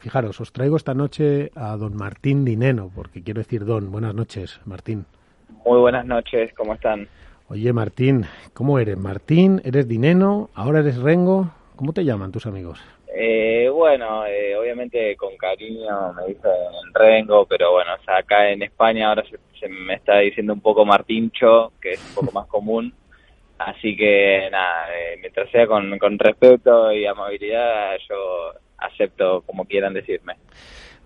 Fijaros, os traigo esta noche a don Martín Dineno, porque quiero decir don. Buenas noches, Martín. Muy buenas noches, ¿cómo están? Oye, Martín, ¿cómo eres? Martín, ¿eres Dineno? ¿Ahora eres Rengo? ¿Cómo te llaman tus amigos? Eh, bueno, eh, obviamente con cariño me dicen Rengo, pero bueno, o sea, acá en España ahora se, me está diciendo un poco Martincho, que es un poco más común. Así que nada, eh, mientras sea con, con respeto y amabilidad, yo acepto como quieran decirme.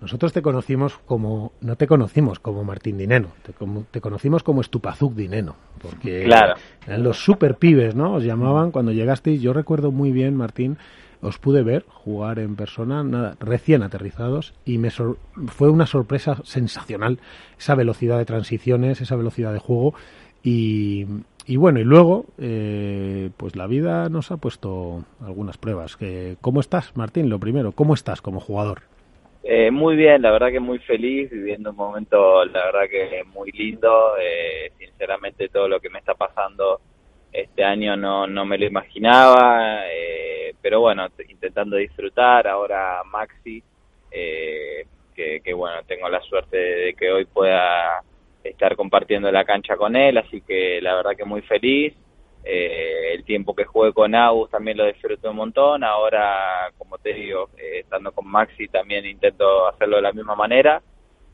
Nosotros te conocimos como, no te conocimos como Martín Dineno, te, te conocimos como Estupazuk Dineno, porque claro. eran los super pibes, ¿no? Os llamaban cuando llegasteis, yo recuerdo muy bien, Martín, os pude ver jugar en persona, nada, recién aterrizados, y me fue una sorpresa sensacional, esa velocidad de transiciones, esa velocidad de juego, y, y bueno, y luego, eh, pues la vida nos ha puesto algunas pruebas. ¿Cómo estás, Martín? Lo primero, ¿cómo estás como jugador? Eh, muy bien, la verdad que muy feliz, viviendo un momento, la verdad que muy lindo. Eh, sinceramente, todo lo que me está pasando este año no, no me lo imaginaba, pero bueno, intentando disfrutar. Ahora Maxi, que, que bueno, tengo la suerte de que hoy pueda estar compartiendo la cancha con él, así que la verdad que muy feliz. Eh, el tiempo que jugué con Agus también lo disfruto un montón. Ahora, como te digo, eh, estando con Maxi también intento hacerlo de la misma manera.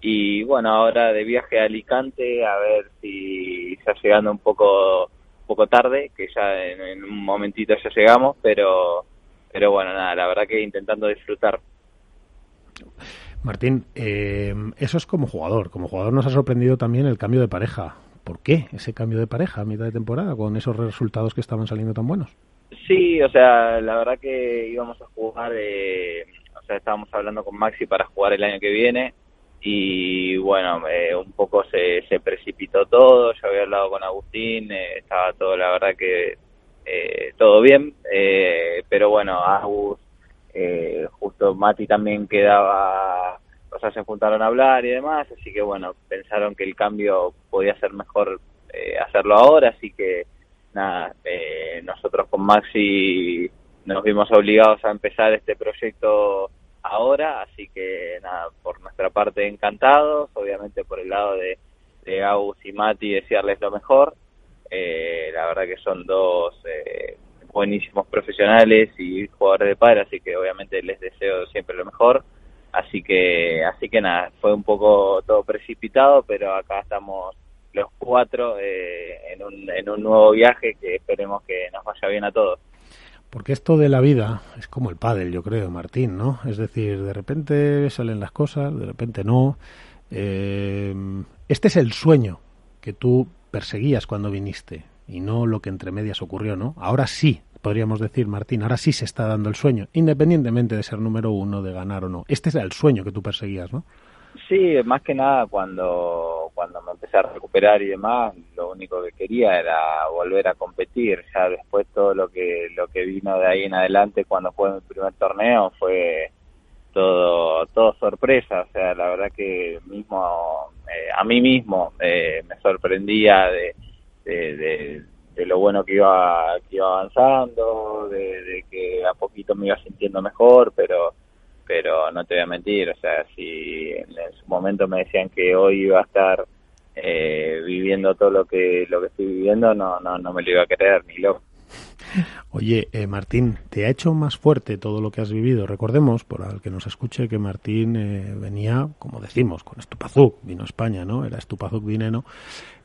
Y bueno, ahora de viaje a Alicante, a ver si está llegando un poco, poco tarde, que ya en, en un momentito ya llegamos, pero, pero bueno, nada, la verdad que intentando disfrutar. Martín, eh, eso es como jugador. Como jugador nos ha sorprendido también el cambio de pareja. ¿Por qué ese cambio de pareja a mitad de temporada con esos resultados que estaban saliendo tan buenos? Sí, o sea, la verdad que íbamos a jugar, eh, o sea, estábamos hablando con Maxi para jugar el año que viene y bueno, eh, un poco se, se precipitó todo, yo había hablado con Agustín, eh, estaba todo, la verdad que eh, todo bien, eh, pero bueno, Agus eh, justo Mati también quedaba, o sea, se juntaron a hablar y demás, así que bueno, pensaron que el cambio podía ser mejor eh, hacerlo ahora, así que nada, eh, nosotros con Maxi nos vimos obligados a empezar este proyecto ahora, así que nada, por nuestra parte encantados, obviamente por el lado de, de Agus y Mati desearles lo mejor, eh, la verdad que son dos eh, buenísimos profesionales y jugadores de padre, así que obviamente les deseo siempre lo mejor. Así que, así que nada, fue un poco todo precipitado, pero acá estamos los cuatro eh, en, un, en un nuevo viaje que esperemos que nos vaya bien a todos. Porque esto de la vida es como el pádel, yo creo, Martín, ¿no? Es decir, de repente salen las cosas, de repente no. Eh, este es el sueño que tú perseguías cuando viniste y no lo que entre medias ocurrió, ¿no? Ahora sí, podríamos decir, Martín, ahora sí se está dando el sueño, independientemente de ser número uno, de ganar o no. Este era el sueño que tú perseguías, ¿no? Sí, más que nada cuando, cuando me empecé a recuperar y demás, lo único que quería era volver a competir. Ya después todo lo que, lo que vino de ahí en adelante cuando jugué mi primer torneo fue todo, todo sorpresa. O sea, la verdad que mismo, eh, a mí mismo eh, me sorprendía de, de, de, lo bueno que iba, que iba avanzando, de, que a poquito me iba sintiendo mejor, pero pero no te voy a mentir, o sea, si en, su momento me decían que hoy iba a estar eh, viviendo todo lo que lo que estoy viviendo, no no no me lo iba a creer ni loco. Oye, eh, Martín, ¿te ha hecho más fuerte todo lo que has vivido? Recordemos, por al que nos escuche, que Martín eh, venía, como decimos, con Estupazuk, vino a España, ¿no? Era Estupazuk Dineno.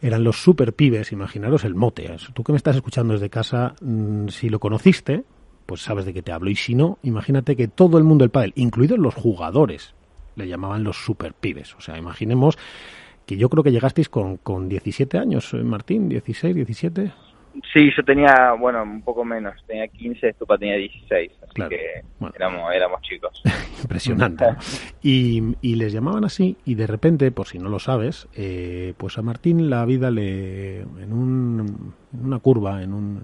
Eran los super pibes, imaginaros el mote. Tú que me estás escuchando desde casa, mmm, si lo conociste, pues sabes de qué te hablo. Y si no, imagínate que todo el mundo del pádel, incluidos los jugadores, le llamaban los super pibes. O sea, imaginemos que yo creo que llegasteis con, con 17 años, ¿eh, Martín, 16, 17. Sí, yo tenía, bueno, un poco menos, tenía 15, Estupa tenía 16, así Claro. que Bueno. éramos, éramos chicos. Impresionante. ¿no? Y, y les llamaban así y de repente, por si no lo sabes, eh, pues a Martín la vida le en, un, en una curva, en un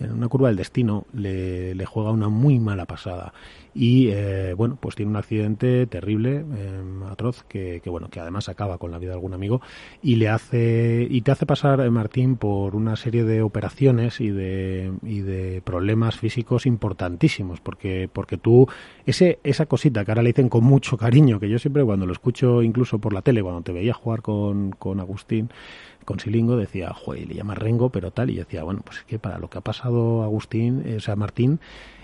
en una curva del destino, le, le juega una muy mala pasada. Y eh, bueno pues tiene un accidente terrible eh, atroz que, que, bueno que además acaba con la vida de algún amigo y le hace y te hace pasar eh, Martín por una serie de operaciones y de y de problemas físicos importantísimos porque porque tú ese esa cosita que ahora le dicen con mucho cariño que yo siempre cuando lo escucho incluso por la tele cuando te veía jugar con, con Agustín con Silingo decía, joder, le llama Rengo, pero tal, y decía, bueno, pues es que para lo que ha pasado Agustín, o sea, Martín,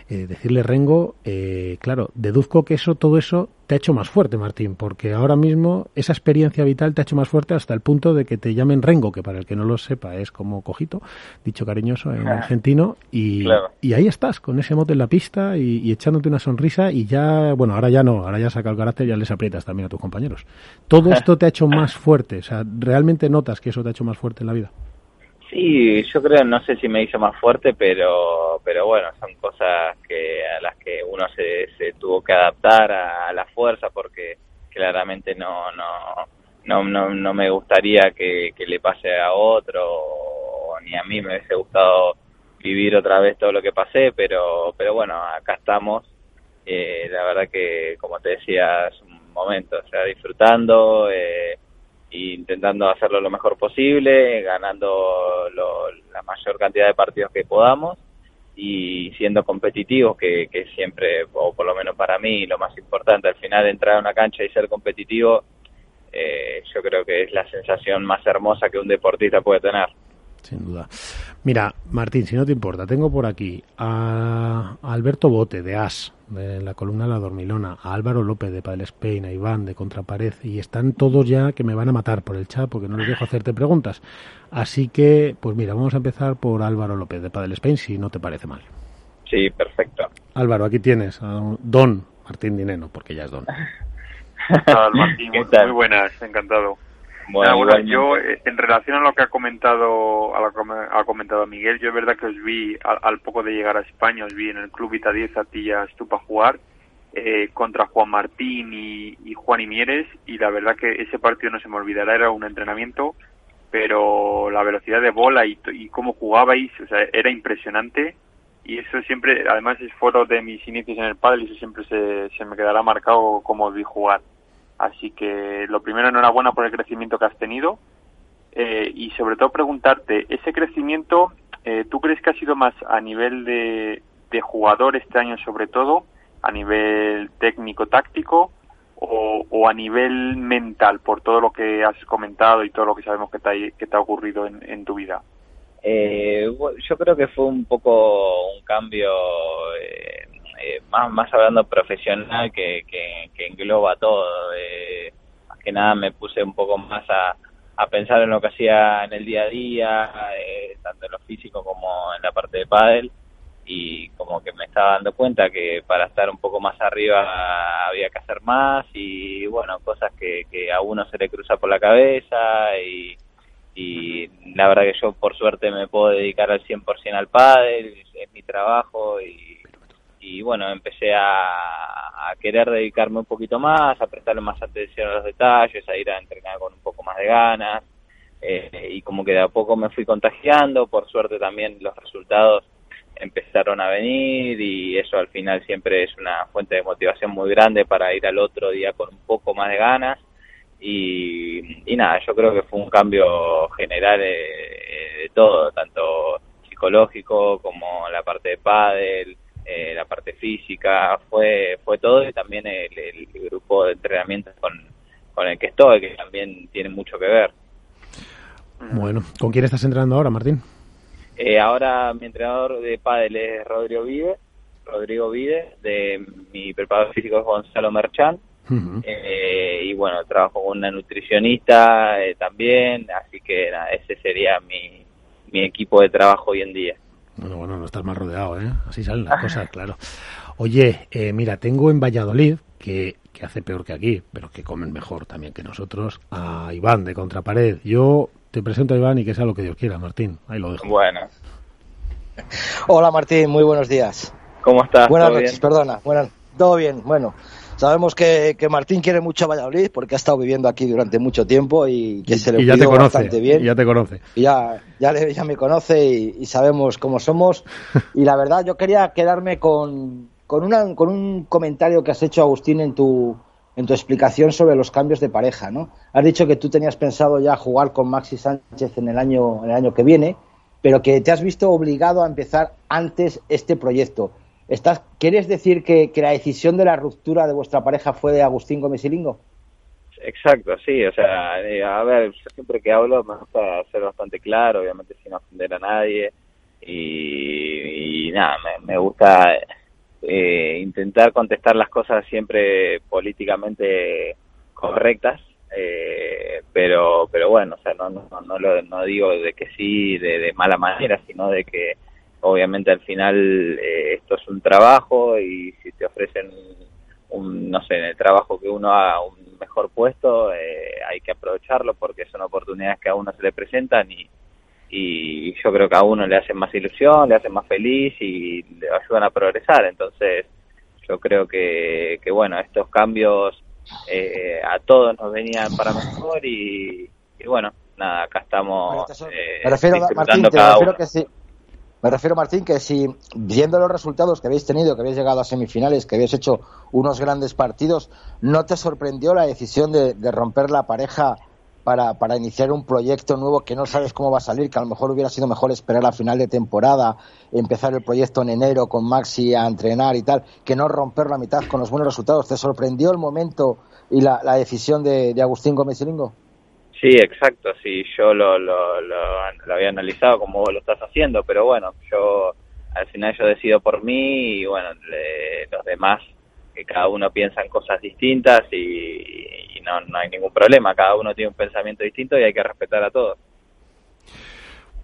eh, decirle Rengo, eh, claro, deduzco que eso, todo eso te ha hecho más fuerte, Martín, porque ahora mismo esa experiencia vital te ha hecho más fuerte hasta el punto de que te llamen Rengo, que para el que no lo sepa es como cojito, dicho cariñoso en argentino, y, y ahí estás, con ese mote en la pista y, echándote una sonrisa y ya, bueno, ahora ya no, ahora ya saca el carácter y ya les aprietas también a tus compañeros. Todo esto te ha hecho más fuerte, o sea, ¿realmente notas que eso te ha hecho más fuerte en la vida? Sí, yo creo, no sé si me hizo más fuerte, pero, pero bueno, son cosas que a las que uno se, se tuvo que adaptar a, la fuerza, porque claramente no, no, no, no, no me gustaría que, le pase a otro, ni a mí me hubiese gustado vivir otra vez todo lo que pasé, pero, pero bueno, acá estamos. Eh, la verdad que, como te decía, es un momento, o sea, disfrutando. Eh, intentando hacerlo lo mejor posible, ganando la mayor cantidad de partidos que podamos y siendo competitivos, que, que siempre, o por lo menos para mí, lo más importante, al final entrar a una cancha y ser competitivo, eh, yo creo que es la sensación más hermosa que un deportista puede tener sin duda. Mira, Martín, si no te importa, tengo por aquí a Alberto Bote, de AS, de la columna La Dormilona, a Álvaro López, de Padel Spain, a Iván, de Contrapared, y están todos ya que me van a matar por el chat porque no les dejo hacerte preguntas. Así que, pues mira, vamos a empezar por Álvaro López, de Padel Spain, si no te parece mal. Sí, perfecto. Álvaro, aquí tienes a Don Martín Dineno, porque ya es Don. Martín? Muy buenas, encantado. Bueno, yo eh, en relación a lo que ha comentado a lo que ha comentado Miguel, yo es verdad que os vi al, poco de llegar a España, os vi en el club Ita 10 a ti y a jugar eh, contra Juan Martín y, Juan Imieres y la verdad que ese partido no se me olvidará, era un entrenamiento, pero la velocidad de bola y, y cómo jugabais, o sea, era impresionante y eso siempre, además es foto de mis inicios en el pádel y eso siempre se, se me quedará marcado como os vi jugar. Así que lo primero, enhorabuena por el crecimiento que has tenido eh, y sobre todo preguntarte, ese crecimiento, eh, ¿tú crees que ha sido más a nivel de, jugador este año sobre todo, a nivel técnico-táctico o, a nivel mental por todo lo que has comentado y todo lo que sabemos que te ha, que te ha ocurrido en, tu vida? Eh, yo creo que fue un poco un cambio eh, más, más hablando profesional que, que, engloba todo. Eh, más que nada me puse un poco más a, a pensar en lo que hacía en el día a día, eh, tanto en lo físico como en la parte de pádel y como que me estaba dando cuenta que para estar un poco más arriba había que hacer más y bueno, cosas que, que a uno se le cruza por la cabeza y, y la verdad que yo por suerte me puedo dedicar al 100% al pádel, es mi trabajo y y bueno, empecé a, querer dedicarme un poquito más, a prestarle más atención a los detalles, a ir a entrenar con un poco más de ganas, eh, y como que de a poco me fui contagiando, por suerte también los resultados empezaron a venir y eso al final siempre es una fuente de motivación muy grande para ir al otro día con un poco más de ganas. Y, y nada, yo creo que fue un cambio general de, de todo, tanto psicológico como la parte de pádel, eh, la parte física, fue fue todo y también el, grupo de entrenamiento con, con el que estoy, que también tiene mucho que ver. Bueno, ¿con quién estás entrenando ahora, Martín? Eh, ahora mi entrenador de pádel es Rodrigo Vive, Rodrigo Vide, de mi preparador físico es Gonzalo Merchán, eh, y bueno, trabajo con una nutricionista también, así que ese sería mi, mi equipo de trabajo hoy en día. Bueno, bueno, no estás más rodeado, ¿eh? Así salen las cosas, claro. Oye, eh, mira, tengo en Valladolid, que, que hace peor que aquí, pero que comen mejor también que nosotros, a Iván de Contrapared. Yo te presento a Iván y que sea lo que Dios quiera, Martín. Ahí lo dejo. Bueno. Hola Martín, muy buenos días. ¿Cómo estás? Buenas noches, perdona. Bueno, todo bien, bueno. Sabemos que, que, Martín quiere mucho a Valladolid porque ha estado viviendo aquí durante mucho tiempo y que se le y ya te conoce, bastante bien. Y ya te conoce. Y ya, ya, ya me conoce y, sabemos cómo somos. y la verdad, yo quería quedarme con, con, una, con un comentario que has hecho, Agustín, en tu, en tu explicación sobre los cambios de pareja, ¿no? Has dicho que tú tenías pensado ya jugar con Maxi Sánchez en el año, en el año que viene, pero que te has visto obligado a empezar antes este proyecto. ¿Estás, ¿Quieres decir que, la decisión de la ruptura de vuestra pareja fue de Agustín Gómez y Lingo? Exacto, sí, o sea, eh, a ver, siempre que hablo me gusta ser bastante claro, obviamente sin ofender a nadie, y, nada, me, gusta eh, intentar contestar las cosas siempre políticamente correctas, eh, pero pero bueno, o sea, no, no, no, lo, no digo de que sí de mala manera, sino de que obviamente al final eh, esto es un trabajo y si te ofrecen un, no sé, en el trabajo que uno haga un mejor puesto, eh, hay que aprovecharlo porque son oportunidades que a uno se le presentan y, y yo creo que a uno le hacen más ilusión, le hacen más feliz y le ayudan a progresar. Entonces, yo creo que, que bueno, estos cambios eh, a todos nos venían para mejor y, bueno, nada, acá estamos eh, disfrutando cada uno. Que sí me refiero, Martín, que si viendo los resultados que habéis tenido, que habéis llegado a semifinales, que habéis hecho unos grandes partidos, ¿no te sorprendió la decisión de, romper la pareja para, iniciar un proyecto nuevo que no sabes cómo va a salir, que a lo mejor hubiera sido mejor esperar a final de temporada, empezar el proyecto en enero con Maxi a entrenar y tal, que no romper la mitad con los buenos resultados? ¿Te sorprendió el momento y la, decisión de, de Agustín Gómez Lingo? Sí, exacto, sí, yo lo, lo, lo, había analizado como lo estás haciendo, pero bueno, yo al final yo decido por mí y bueno, los demás, que cada uno piensa en cosas distintas y, no, no hay ningún problema, cada uno tiene un pensamiento distinto y hay que respetar a todos.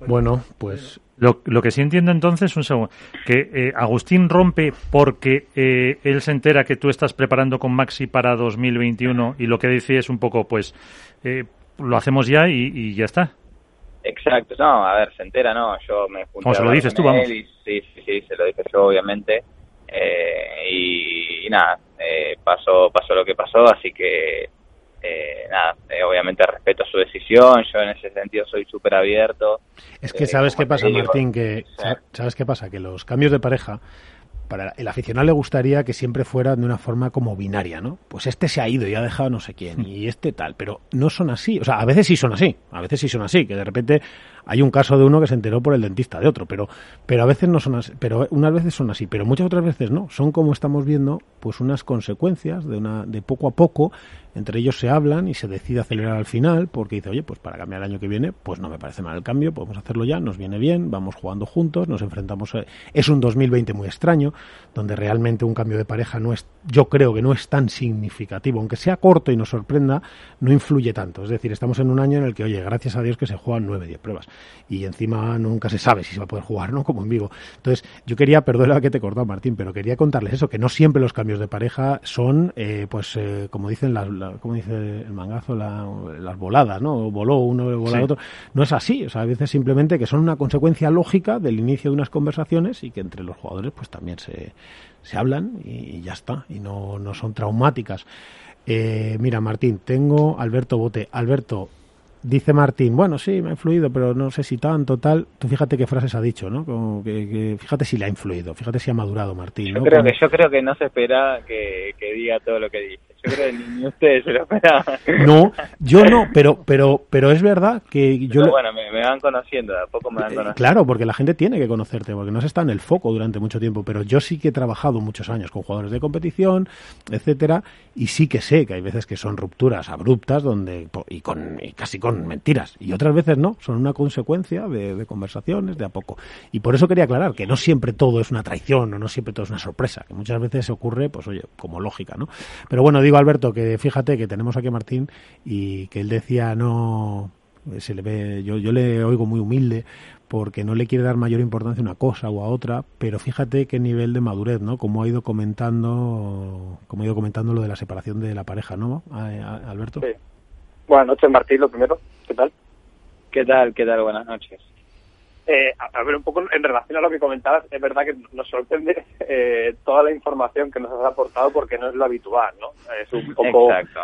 Bueno, pues lo, lo, que sí entiendo entonces, un segundo, que eh, Agustín rompe porque eh, él se entera que tú estás preparando con Maxi para 2021 y lo que dice es un poco, pues, eh, lo hacemos ya y, ya está. Exacto, no, a ver, se entera, no, yo me junté ¿Cómo se lo dices tú, vamos? sí, sí, sí, se lo dije yo, obviamente, eh, y, nada, eh, pasó, pasó lo que pasó, así que, eh, nada, obviamente respeto su decisión, yo en ese sentido soy súper abierto. Es que sabes qué pasa, Martín, que, ¿sabes qué pasa? Que los cambios de pareja para el aficionado le gustaría que siempre fuera de una forma como binaria, ¿no? Pues este se ha ido y ha dejado no sé quién, y este tal, pero no son así. O sea, a veces sí son así, a veces sí son así, que de repente hay un caso de uno que se enteró por el dentista de otro, pero, pero a veces no son así, pero unas veces son así, pero muchas otras veces no. Son como estamos viendo, pues unas consecuencias de una, de poco a poco, entre ellos se hablan y se decide acelerar al final, porque dice, oye, pues para cambiar el año que viene, pues no me parece mal el cambio, podemos hacerlo ya, nos viene bien, vamos jugando juntos, nos enfrentamos. Es un 2020 muy extraño, donde realmente un cambio de pareja no es, yo creo que no es tan significativo, aunque sea corto y nos sorprenda, no influye tanto. Es decir, estamos en un año en el que, oye, gracias a Dios que se juegan 9, 10 pruebas y encima nunca se sabe si se va a poder jugar, ¿no? Como en vivo. Entonces, yo quería, perdona que te he cortado, Martín, pero quería contarles eso, que no siempre los cambios de pareja son, eh, pues, eh, como dicen, las, como dice el mangazo, las voladas, ¿no? Voló uno, voló otro. No es así, o sea, a veces simplemente que son una consecuencia lógica del inicio de unas conversaciones y que entre los jugadores, pues, también se, se hablan y, ya está, y no, no son traumáticas. Eh, mira, Martín, tengo Alberto Bote. Alberto, Dice Martín, bueno, sí, me ha influido, pero no sé si tanto, tal. Tú fíjate qué frases ha dicho, ¿no? Como que, fíjate si le ha influido, fíjate si ha madurado Martín. Yo, creo, que, yo creo que no se espera que, que diga todo lo que dice. Yo creo que ni ustedes se lo esperaban. No, yo no, pero, pero, pero es verdad que yo... bueno, me, van conociendo, a poco me van eh, conociendo. Claro, porque la gente tiene que conocerte, porque no se está en el foco durante mucho tiempo, pero yo sí que he trabajado muchos años con jugadores de competición, etcétera, y sí que sé que hay veces que son rupturas abruptas donde y con y casi con mentiras y otras veces no son una consecuencia de, conversaciones de a poco y por eso quería aclarar que no siempre todo es una traición o no siempre todo es una sorpresa que muchas veces ocurre pues oye como lógica no pero bueno digo Alberto que fíjate que tenemos aquí a Martín y que él decía no se le ve yo yo le oigo muy humilde porque no le quiere dar mayor importancia a una cosa o a otra, pero fíjate qué nivel de madurez, ¿no? Como ha ido comentando, como ha ido comentando lo de la separación de la pareja, ¿no? Alberto. Buenas noches, Martín, lo primero. ¿Qué tal? ¿Qué tal? ¿Qué tal? Buenas noches. Eh, a, ver, un poco en relación a lo que comentabas, es verdad que nos sorprende eh, toda la información que nos has aportado porque no es lo habitual, ¿no? Es un poco... Exacto.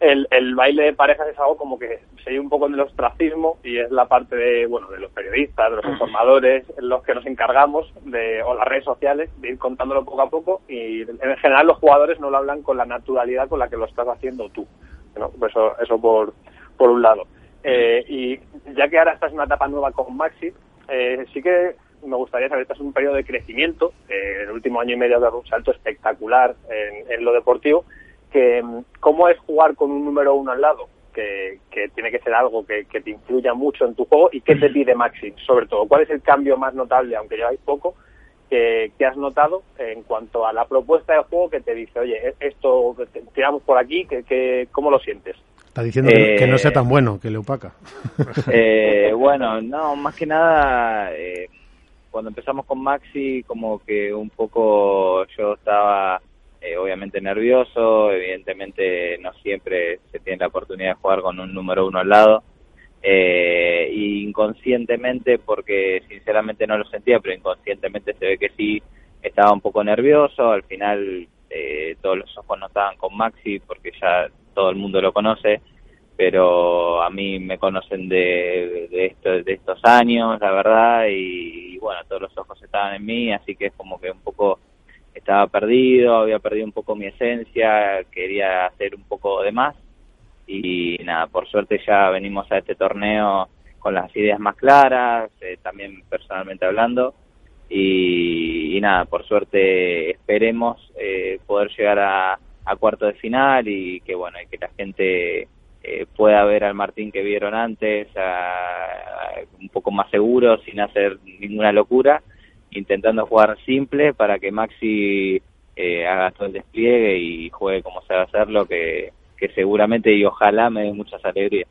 El, el baile de parejas es algo como que se un poco en el ostracismo y es la parte de, bueno, de los periodistas, de los informadores, los que nos encargamos de, o las redes sociales, de ir contándolo poco a poco y en general los jugadores no lo hablan con la naturalidad con la que lo estás haciendo tú. ¿no? Pues eso, eso por, por un lado. Eh, y ya que ahora estás en una etapa nueva con Maxi, eh, sí que me gustaría saber, estás en un periodo de crecimiento, eh, el último año y medio ha dado un salto espectacular en, lo deportivo, que cómo es jugar con un número uno al lado, que, tiene que ser algo que, te influya mucho en tu juego, y qué te pide Maxi, sobre todo, cuál es el cambio más notable, aunque lleváis poco, que, has notado en cuanto a la propuesta de juego que te dice, oye, esto tiramos por aquí, que, ¿cómo lo sientes? Está diciendo que, no sea tan bueno, que le opaca. Eh, bueno, no, más que nada, eh, cuando empezamos con Maxi, como que un poco yo estaba eh, obviamente nervioso, evidentemente no siempre se tiene la oportunidad de jugar con un número uno al lado. Eh, inconscientemente, porque sinceramente no lo sentía, pero inconscientemente se ve que sí estaba un poco nervioso. Al final, eh, todos los ojos no estaban con Maxi porque ya todo el mundo lo conoce, pero a mí me conocen de, de, de estos años, la verdad, y, bueno, todos los ojos estaban en mí, así que es como que un poco estaba perdido, había perdido un poco mi esencia, quería hacer un poco de más y nada, por suerte ya venimos a este torneo con las ideas más claras, eh, también personalmente hablando, y, nada, por suerte esperemos eh, poder llegar a, a cuarto de final y que bueno, y que la gente eh, pueda ver al Martín que vieron antes un poco más seguro, sin hacer ninguna locura, intentando jugar simple para que Maxi eh, haga todo el despliegue y juegue como sabe hacerlo, que, que seguramente y ojalá me dé muchas alegrías.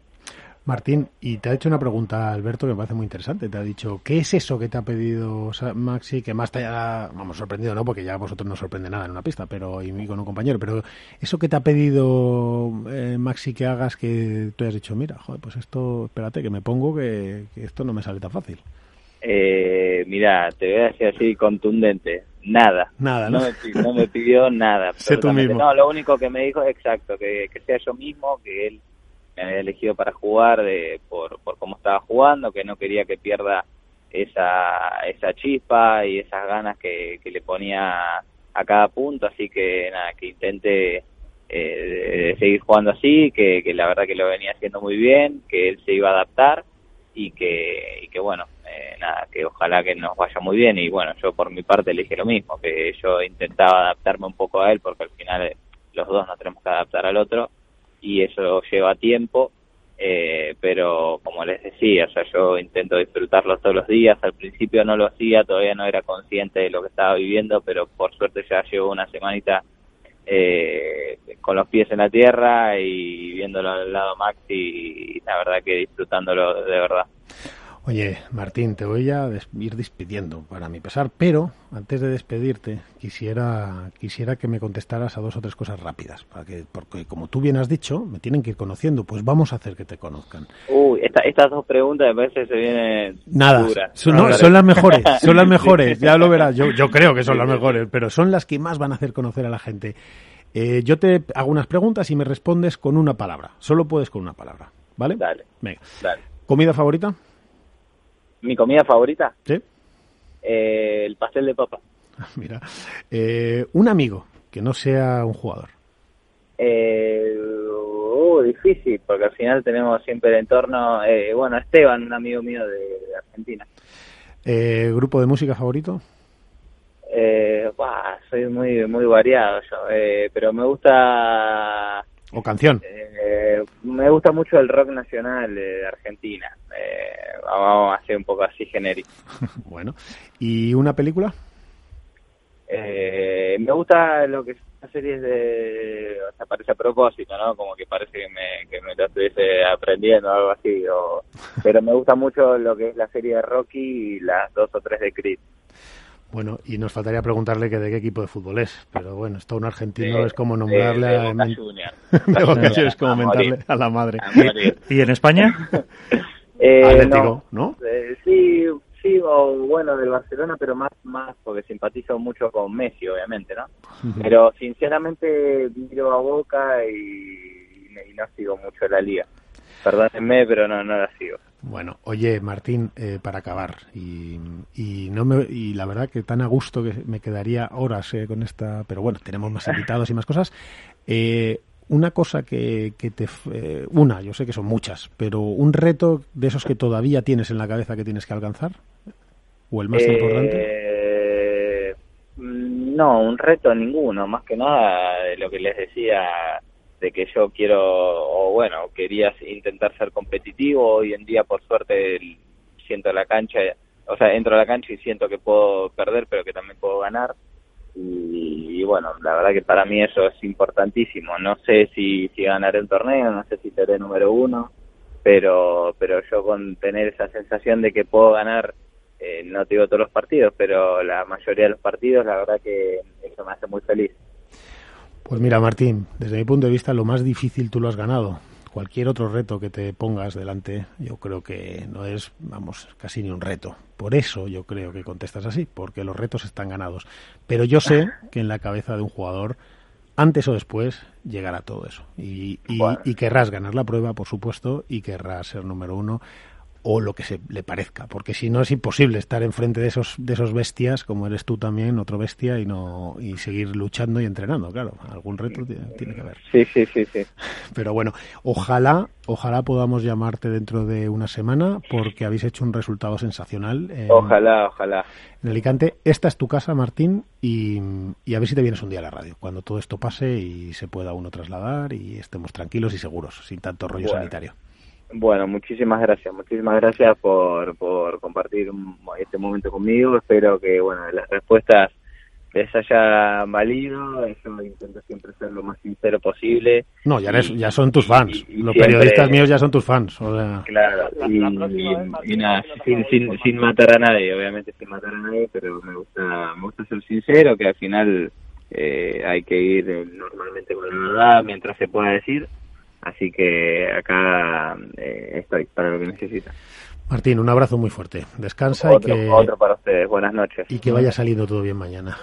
Martín, y te ha hecho una pregunta, Alberto, que me parece muy interesante. Te ha dicho, ¿qué es eso que te ha pedido Maxi que más te haya, vamos, sorprendido, no? Porque ya a vosotros no sorprende nada en una pista, pero y con un compañero, pero eso que te ha pedido eh, Maxi que hagas que tú hayas dicho, mira, joder, pues esto, espérate, que me pongo que, esto no me sale tan fácil. Eh, mira, te voy a decir así contundente, nada. Nada, ¿no? No me, pidió nada. sé tú mismo. No, lo único que me dijo, exacto, que, que sea yo mismo, que él me había elegido para jugar de, por, por cómo estaba jugando, que no quería que pierda esa, esa chispa y esas ganas que, que le ponía a cada punto, así que nada, que intente eh, seguir jugando así, que, que la verdad que lo venía haciendo muy bien, que él se iba a adaptar y que, y que bueno, eh, nada, que ojalá que nos vaya muy bien. Y bueno, yo por mi parte le lo mismo, que yo intentaba adaptarme un poco a él porque al final los dos nos tenemos que adaptar al otro y eso lleva tiempo, eh, pero como les decía, o sea, yo intento disfrutarlo todos los días, al principio no lo hacía, todavía no era consciente de lo que estaba viviendo, pero por suerte ya llevo una semanita eh, con los pies en la tierra y viéndolo al lado Maxi y la verdad que disfrutándolo de verdad. Oye, Martín, te voy a ir despidiendo para mi pesar, pero antes de despedirte quisiera quisiera que me contestaras a dos o tres cosas rápidas, para que porque como tú bien has dicho, me tienen que ir conociendo, pues vamos a hacer que te conozcan. Uy, estas dos preguntas a veces se vienen nada, son, las mejores, son las mejores, ya lo verás. Yo yo creo que son las mejores, pero son las que más van a hacer conocer a la gente. Eh, yo te hago unas preguntas y me respondes con una palabra. Solo puedes con una palabra, ¿vale? Dale. Venga. Dale. ¿Comida favorita? Mi comida favorita. Sí. Eh, el pastel de papa. Mira, eh, un amigo que no sea un jugador. Eh, uh, difícil, porque al final tenemos siempre el entorno. Eh, bueno, Esteban, un amigo mío de, Argentina. Eh, ¿Grupo de música favorito? Eh, soy muy muy variado yo, eh, pero me gusta ¿O canción? Eh, me gusta mucho el rock nacional de Argentina. Eh, vamos a hacer un poco así genérico. bueno, ¿y una película? Eh, me gusta lo que son series de... O sea, parece a propósito, ¿no? Como que parece que me, que me lo estuviese aprendiendo o algo así. pero me gusta mucho lo que es la serie de Rocky y las dos o tres de Creed. Bueno, y nos faltaría preguntarle que de qué equipo de fútbol es, pero bueno, esto un argentino es como nombrarle a... es como mentarle a la madre. ¿Y en España? eh, Atlético, ¿no? Eh, sí, sí, o bueno, del Barcelona, pero más, más porque simpatizo mucho con Messi, obviamente, ¿no? Pero sinceramente miro a Boca y, y no sigo mucho la liga. Perdónenme, pero no, no la sigo. Bueno, oye, Martín, eh, para acabar, y, y, no me, y la verdad que tan a gusto que me quedaría horas eh, con esta, pero bueno, tenemos más invitados y más cosas. Eh, una cosa que, que te... una, yo sé que son muchas, pero un reto de esos que todavía tienes en la cabeza que tienes que alcanzar, o el más importante. No, un reto ninguno, más que nada de lo que les decía de que yo quiero, o bueno, quería intentar ser competitivo. Hoy en día, por suerte, siento la cancha, o sea, entro a la cancha y siento que puedo perder, pero que también puedo ganar. Y, bueno, la verdad que para mí eso es importantísimo. No sé si, si ganaré un torneo, no sé si seré número uno, pero, pero yo con tener esa sensación de que puedo ganar, eh, no te digo todos los partidos, pero la mayoría de los partidos, la verdad que eso me hace muy feliz. Pues mira, Martín, desde mi punto de vista lo más difícil tú lo has ganado. Cualquier otro reto que te pongas delante, yo creo que no es, vamos, casi ni un reto. Por eso yo creo que contestas así, porque los retos están ganados. Pero yo sé que en la cabeza de un jugador, antes o después, llegará todo eso. Y, y querrás ganar la prueba, por supuesto, y querrás ser número uno o lo que se le parezca, porque si no es imposible estar enfrente de esos de esos bestias, como eres tú también, otro bestia y no y seguir luchando y entrenando, claro, algún reto tiene, que haber. Sí, sí, sí, sí. Pero bueno, ojalá, ojalá podamos llamarte dentro de una semana porque habéis hecho un resultado sensacional. ojalá, ojalá. En Alicante, esta es tu casa, Martín, y, y a ver si te vienes un día a la radio, cuando todo esto pase y se pueda uno trasladar y estemos tranquilos y seguros, sin tanto rollo sanitario. Bueno, muchísimas gracias, muchísimas gracias por, por compartir este momento conmigo. Espero que bueno las respuestas les haya valido. Yo intento siempre ser lo más sincero posible. No, ya, ya son tus fans. Los periodistas míos ya son tus fans. Claro, y, nada, sin, sin, sin, matar a nadie, obviamente sin matar a nadie, pero me gusta, me gusta ser sincero, que al final eh, hay que ir normalmente con la verdad mientras se pueda decir Así que acá eh, estoy para lo que necesita. Martín, un abrazo muy fuerte. Descansa y que otro para ustedes. Buenas noches. Y que vaya saliendo todo bien mañana.